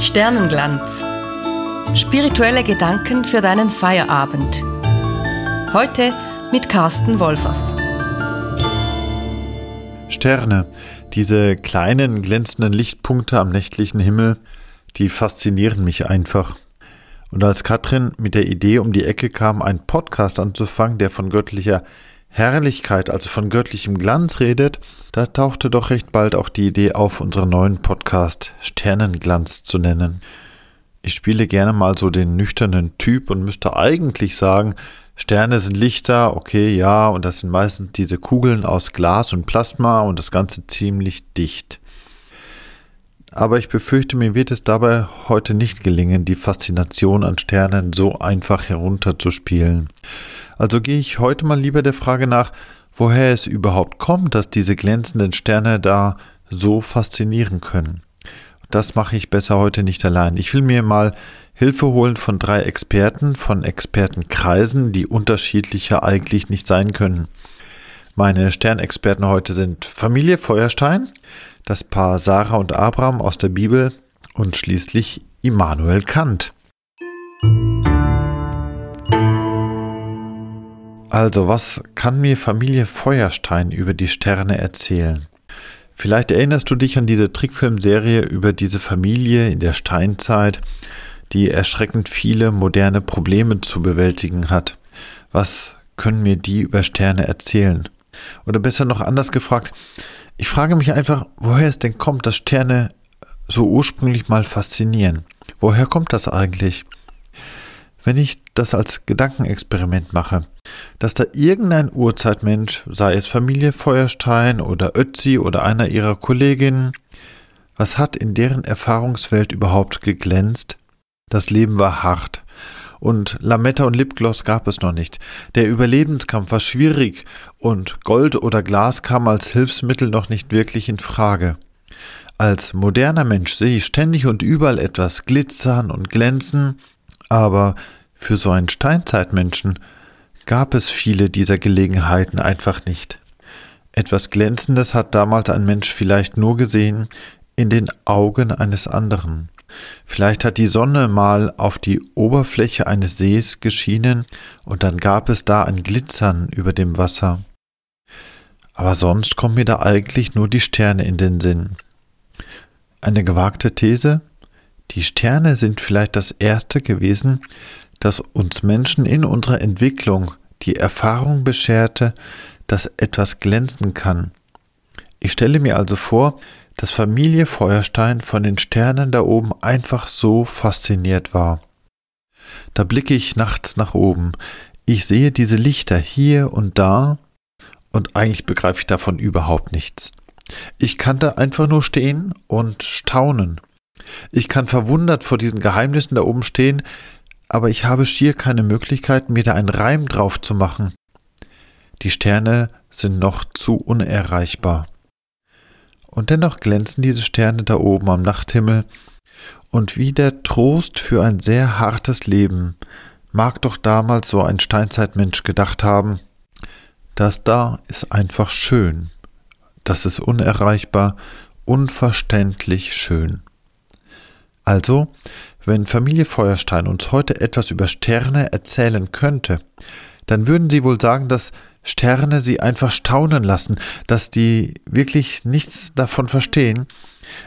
Sternenglanz. Spirituelle Gedanken für deinen Feierabend. Heute mit Carsten Wolfers. Sterne, diese kleinen glänzenden Lichtpunkte am nächtlichen Himmel, die faszinieren mich einfach. Und als Katrin mit der Idee um die Ecke kam, einen Podcast anzufangen, der von göttlicher Herrlichkeit, also von göttlichem Glanz redet, da tauchte doch recht bald auch die Idee auf, unseren neuen Podcast Sternenglanz zu nennen. Ich spiele gerne mal so den nüchternen Typ und müsste eigentlich sagen, Sterne sind Lichter, okay, ja, und das sind meistens diese Kugeln aus Glas und Plasma und das Ganze ziemlich dicht. Aber ich befürchte, mir wird es dabei heute nicht gelingen, die Faszination an Sternen so einfach herunterzuspielen. Also gehe ich heute mal lieber der Frage nach, woher es überhaupt kommt, dass diese glänzenden Sterne da so faszinieren können. Das mache ich besser heute nicht allein. Ich will mir mal Hilfe holen von drei Experten, von Expertenkreisen, die unterschiedlicher eigentlich nicht sein können. Meine Sternexperten heute sind Familie Feuerstein, das Paar Sarah und Abraham aus der Bibel und schließlich Immanuel Kant. Also, was kann mir Familie Feuerstein über die Sterne erzählen? Vielleicht erinnerst du dich an diese Trickfilmserie über diese Familie in der Steinzeit, die erschreckend viele moderne Probleme zu bewältigen hat. Was können mir die über Sterne erzählen? Oder besser noch anders gefragt, ich frage mich einfach, woher es denn kommt, dass Sterne so ursprünglich mal faszinieren. Woher kommt das eigentlich? Wenn ich das als Gedankenexperiment mache, dass da irgendein Urzeitmensch, sei es Familie Feuerstein oder Ötzi oder einer ihrer Kolleginnen, was hat in deren Erfahrungswelt überhaupt geglänzt? Das Leben war hart. Und Lametta und Lipgloss gab es noch nicht. Der Überlebenskampf war schwierig und Gold oder Glas kam als Hilfsmittel noch nicht wirklich in Frage. Als moderner Mensch sehe ich ständig und überall etwas glitzern und glänzen, aber für so einen Steinzeitmenschen gab es viele dieser Gelegenheiten einfach nicht. Etwas Glänzendes hat damals ein Mensch vielleicht nur gesehen in den Augen eines anderen. Vielleicht hat die Sonne mal auf die Oberfläche eines Sees geschienen und dann gab es da ein Glitzern über dem Wasser. Aber sonst kommen mir da eigentlich nur die Sterne in den Sinn. Eine gewagte These? Die Sterne sind vielleicht das erste gewesen, das uns Menschen in unserer Entwicklung die Erfahrung bescherte, dass etwas glänzen kann. Ich stelle mir also vor, dass Familie Feuerstein von den Sternen da oben einfach so fasziniert war. Da blicke ich nachts nach oben. Ich sehe diese Lichter hier und da und eigentlich begreife ich davon überhaupt nichts. Ich kann da einfach nur stehen und staunen. Ich kann verwundert vor diesen Geheimnissen da oben stehen, aber ich habe schier keine Möglichkeit, mir da einen Reim drauf zu machen. Die Sterne sind noch zu unerreichbar. Und dennoch glänzen diese Sterne da oben am Nachthimmel, und wie der Trost für ein sehr hartes Leben mag doch damals so ein Steinzeitmensch gedacht haben, das da ist einfach schön, das ist unerreichbar, unverständlich schön. Also, wenn Familie Feuerstein uns heute etwas über Sterne erzählen könnte, dann würden sie wohl sagen, dass Sterne sie einfach staunen lassen, dass die wirklich nichts davon verstehen,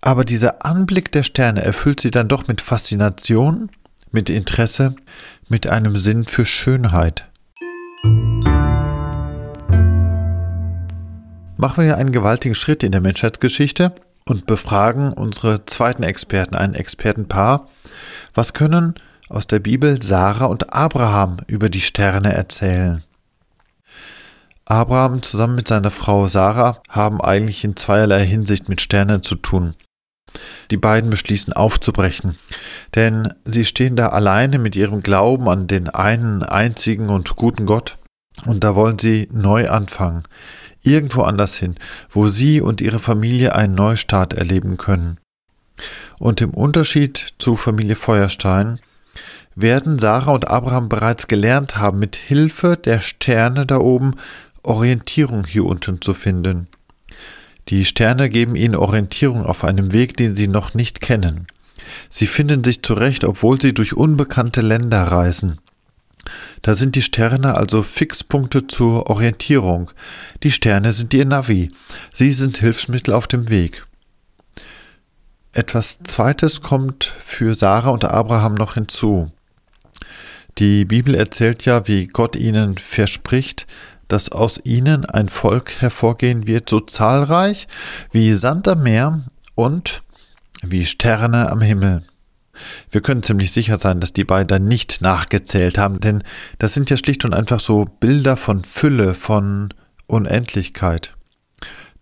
aber dieser Anblick der Sterne erfüllt sie dann doch mit Faszination, mit Interesse, mit einem Sinn für Schönheit. Machen wir einen gewaltigen Schritt in der Menschheitsgeschichte und befragen unsere zweiten Experten, ein Expertenpaar. Was können aus der Bibel Sarah und Abraham über die Sterne erzählen? Abraham zusammen mit seiner Frau Sarah haben eigentlich in zweierlei Hinsicht mit Sternen zu tun. Die beiden beschließen aufzubrechen, denn sie stehen da alleine mit ihrem Glauben an den einen einzigen und guten Gott, und da wollen sie neu anfangen irgendwo anders hin, wo sie und ihre Familie einen Neustart erleben können. Und im Unterschied zu Familie Feuerstein werden Sarah und Abraham bereits gelernt haben, mit Hilfe der Sterne da oben Orientierung hier unten zu finden. Die Sterne geben ihnen Orientierung auf einem Weg, den sie noch nicht kennen. Sie finden sich zurecht, obwohl sie durch unbekannte Länder reisen. Da sind die Sterne also Fixpunkte zur Orientierung. Die Sterne sind ihr Navi. Sie sind Hilfsmittel auf dem Weg. Etwas Zweites kommt für Sarah und Abraham noch hinzu. Die Bibel erzählt ja, wie Gott ihnen verspricht, dass aus ihnen ein Volk hervorgehen wird, so zahlreich wie Sand am Meer und wie Sterne am Himmel. Wir können ziemlich sicher sein, dass die beiden nicht nachgezählt haben, denn das sind ja schlicht und einfach so Bilder von Fülle, von Unendlichkeit.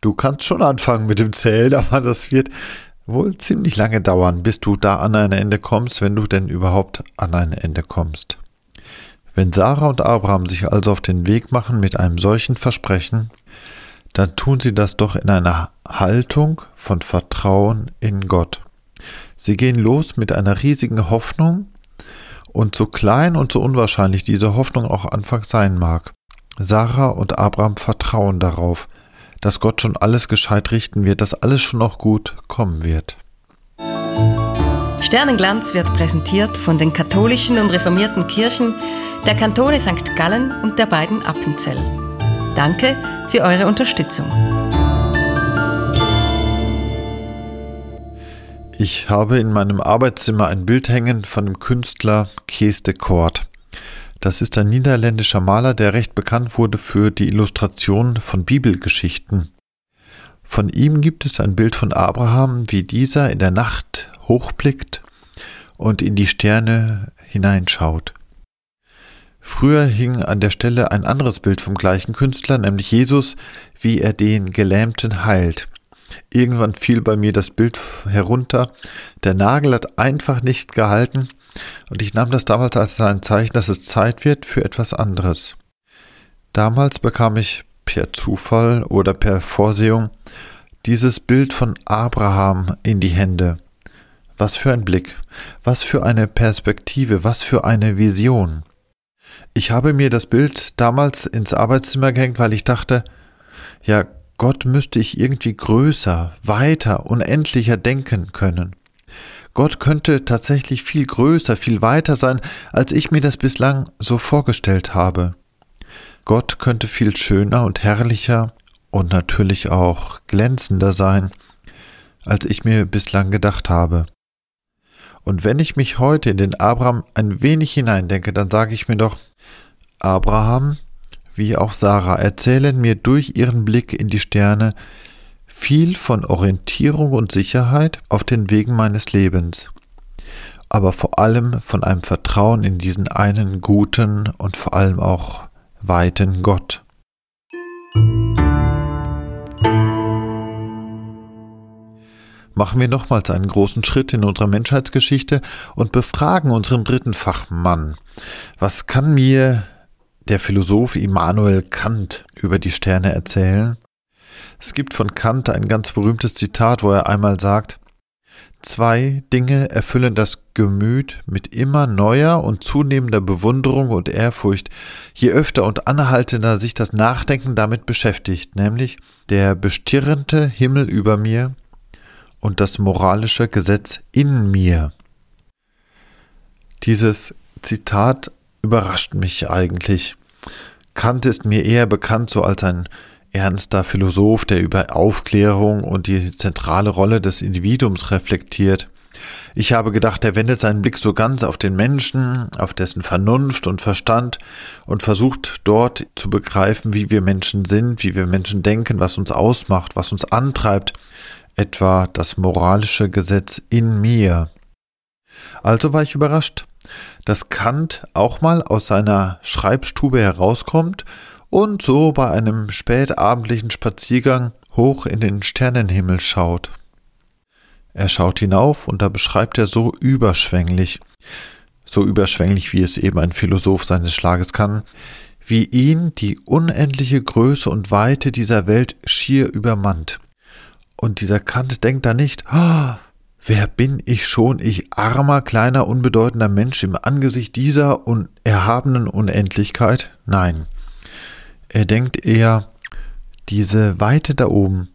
Du kannst schon anfangen mit dem Zählen, aber das wird wohl ziemlich lange dauern, bis du da an ein Ende kommst, wenn du denn überhaupt an ein Ende kommst. Wenn Sarah und Abraham sich also auf den Weg machen mit einem solchen Versprechen, dann tun sie das doch in einer Haltung von Vertrauen in Gott. Sie gehen los mit einer riesigen Hoffnung, und so klein und so unwahrscheinlich diese Hoffnung auch anfangs sein mag. Sarah und Abraham vertrauen darauf, dass Gott schon alles gescheit richten wird, dass alles schon noch gut kommen wird. Sternenglanz wird präsentiert von den katholischen und reformierten Kirchen der Kantone St. Gallen und der beiden Appenzell. Danke für eure Unterstützung. Ich habe in meinem Arbeitszimmer ein Bild hängen von dem Künstler Kees de Kort. Das ist ein niederländischer Maler, der recht bekannt wurde für die Illustration von Bibelgeschichten. Von ihm gibt es ein Bild von Abraham, wie dieser in der Nacht hochblickt und in die Sterne hineinschaut. Früher hing an der Stelle ein anderes Bild vom gleichen Künstler, nämlich Jesus, wie er den Gelähmten heilt. Irgendwann fiel bei mir das Bild herunter. Der Nagel hat einfach nicht gehalten und ich nahm das damals als ein Zeichen, dass es Zeit wird für etwas anderes. Damals bekam ich per Zufall oder per Vorsehung dieses Bild von Abraham in die Hände. Was für ein Blick, was für eine Perspektive, was für eine Vision. Ich habe mir das Bild damals ins Arbeitszimmer gehängt, weil ich dachte, ja, Gott müsste ich irgendwie größer, weiter, unendlicher denken können. Gott könnte tatsächlich viel größer, viel weiter sein, als ich mir das bislang so vorgestellt habe. Gott könnte viel schöner und herrlicher und natürlich auch glänzender sein, als ich mir bislang gedacht habe. Und wenn ich mich heute in den Abraham ein wenig hineindenke, dann sage ich mir doch, Abraham, wie auch Sarah erzählen mir durch ihren Blick in die Sterne viel von Orientierung und Sicherheit auf den Wegen meines Lebens, aber vor allem von einem Vertrauen in diesen einen guten und vor allem auch weiten Gott. Machen wir nochmals einen großen Schritt in unserer Menschheitsgeschichte und befragen unseren dritten Fachmann. Was kann mir der Philosoph Immanuel Kant über die Sterne erzählen? Es gibt von Kant ein ganz berühmtes Zitat, wo er einmal sagt, Zwei Dinge erfüllen das Gemüt mit immer neuer und zunehmender Bewunderung und Ehrfurcht, je öfter und anhaltender sich das Nachdenken damit beschäftigt, nämlich der bestirrende Himmel über mir und das moralische Gesetz in mir. Dieses Zitat überrascht mich eigentlich. Kant ist mir eher bekannt so als ein ernster Philosoph, der über Aufklärung und die zentrale Rolle des Individuums reflektiert. Ich habe gedacht, er wendet seinen Blick so ganz auf den Menschen, auf dessen Vernunft und Verstand und versucht dort zu begreifen, wie wir Menschen sind, wie wir Menschen denken, was uns ausmacht, was uns antreibt, etwa das moralische Gesetz in mir. Also war ich überrascht dass Kant auch mal aus seiner Schreibstube herauskommt und so bei einem spätabendlichen Spaziergang hoch in den Sternenhimmel schaut. Er schaut hinauf und da beschreibt er so überschwänglich, so überschwänglich wie es eben ein Philosoph seines Schlages kann, wie ihn die unendliche Größe und Weite dieser Welt schier übermannt. Und dieser Kant denkt da nicht, oh, Wer bin ich schon, ich armer, kleiner, unbedeutender Mensch im Angesicht dieser unerhabenen Unendlichkeit? Nein. Er denkt eher, diese Weite da oben,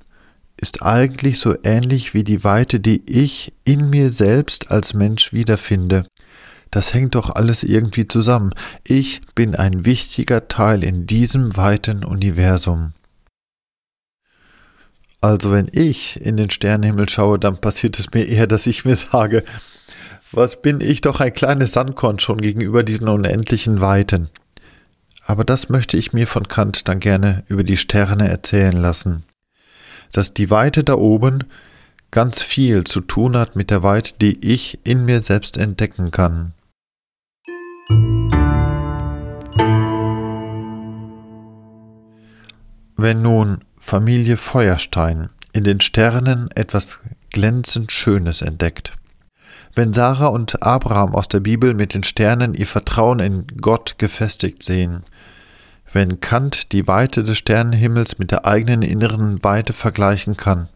ist eigentlich so ähnlich wie die Weite, die ich in mir selbst als Mensch wiederfinde. Das hängt doch alles irgendwie zusammen. Ich bin ein wichtiger Teil in diesem weiten Universum. Also wenn ich in den Sternenhimmel schaue, dann passiert es mir eher, dass ich mir sage, was bin ich doch ein kleines Sandkorn schon gegenüber diesen unendlichen Weiten. Aber das möchte ich mir von Kant dann gerne über die Sterne erzählen lassen. Dass die Weite da oben ganz viel zu tun hat mit der Weite, die ich in mir selbst entdecken kann. Wenn nun Familie Feuerstein in den Sternen etwas glänzend Schönes entdeckt, wenn Sarah und Abraham aus der Bibel mit den Sternen ihr Vertrauen in Gott gefestigt sehen, wenn Kant die Weite des Sternenhimmels mit der eigenen inneren Weite vergleichen kann,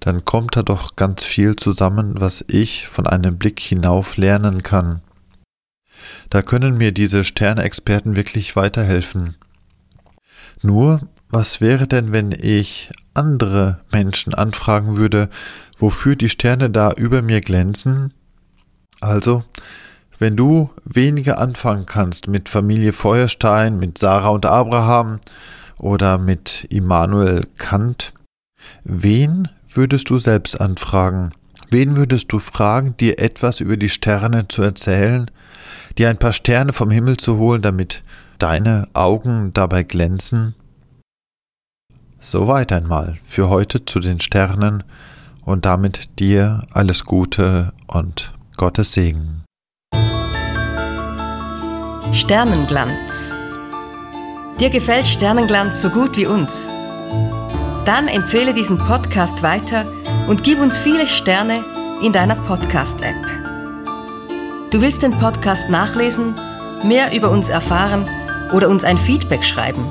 dann kommt da doch ganz viel zusammen, was ich von einem Blick hinauf lernen kann. Da können mir diese Sternexperten wirklich weiterhelfen. Nur, was wäre denn, wenn ich andere Menschen anfragen würde, wofür die Sterne da über mir glänzen? Also, wenn du weniger anfangen kannst mit Familie Feuerstein, mit Sarah und Abraham oder mit Immanuel Kant, wen würdest du selbst anfragen? Wen würdest du fragen, dir etwas über die Sterne zu erzählen, dir ein paar Sterne vom Himmel zu holen, damit deine Augen dabei glänzen? Soweit einmal für heute zu den Sternen und damit dir alles Gute und Gottes Segen. Sternenglanz. Dir gefällt Sternenglanz so gut wie uns? Dann empfehle diesen Podcast weiter und gib uns viele Sterne in deiner Podcast-App. Du willst den Podcast nachlesen, mehr über uns erfahren oder uns ein Feedback schreiben?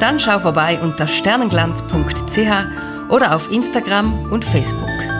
Dann schau vorbei unter sternenglanz.ch oder auf Instagram und Facebook.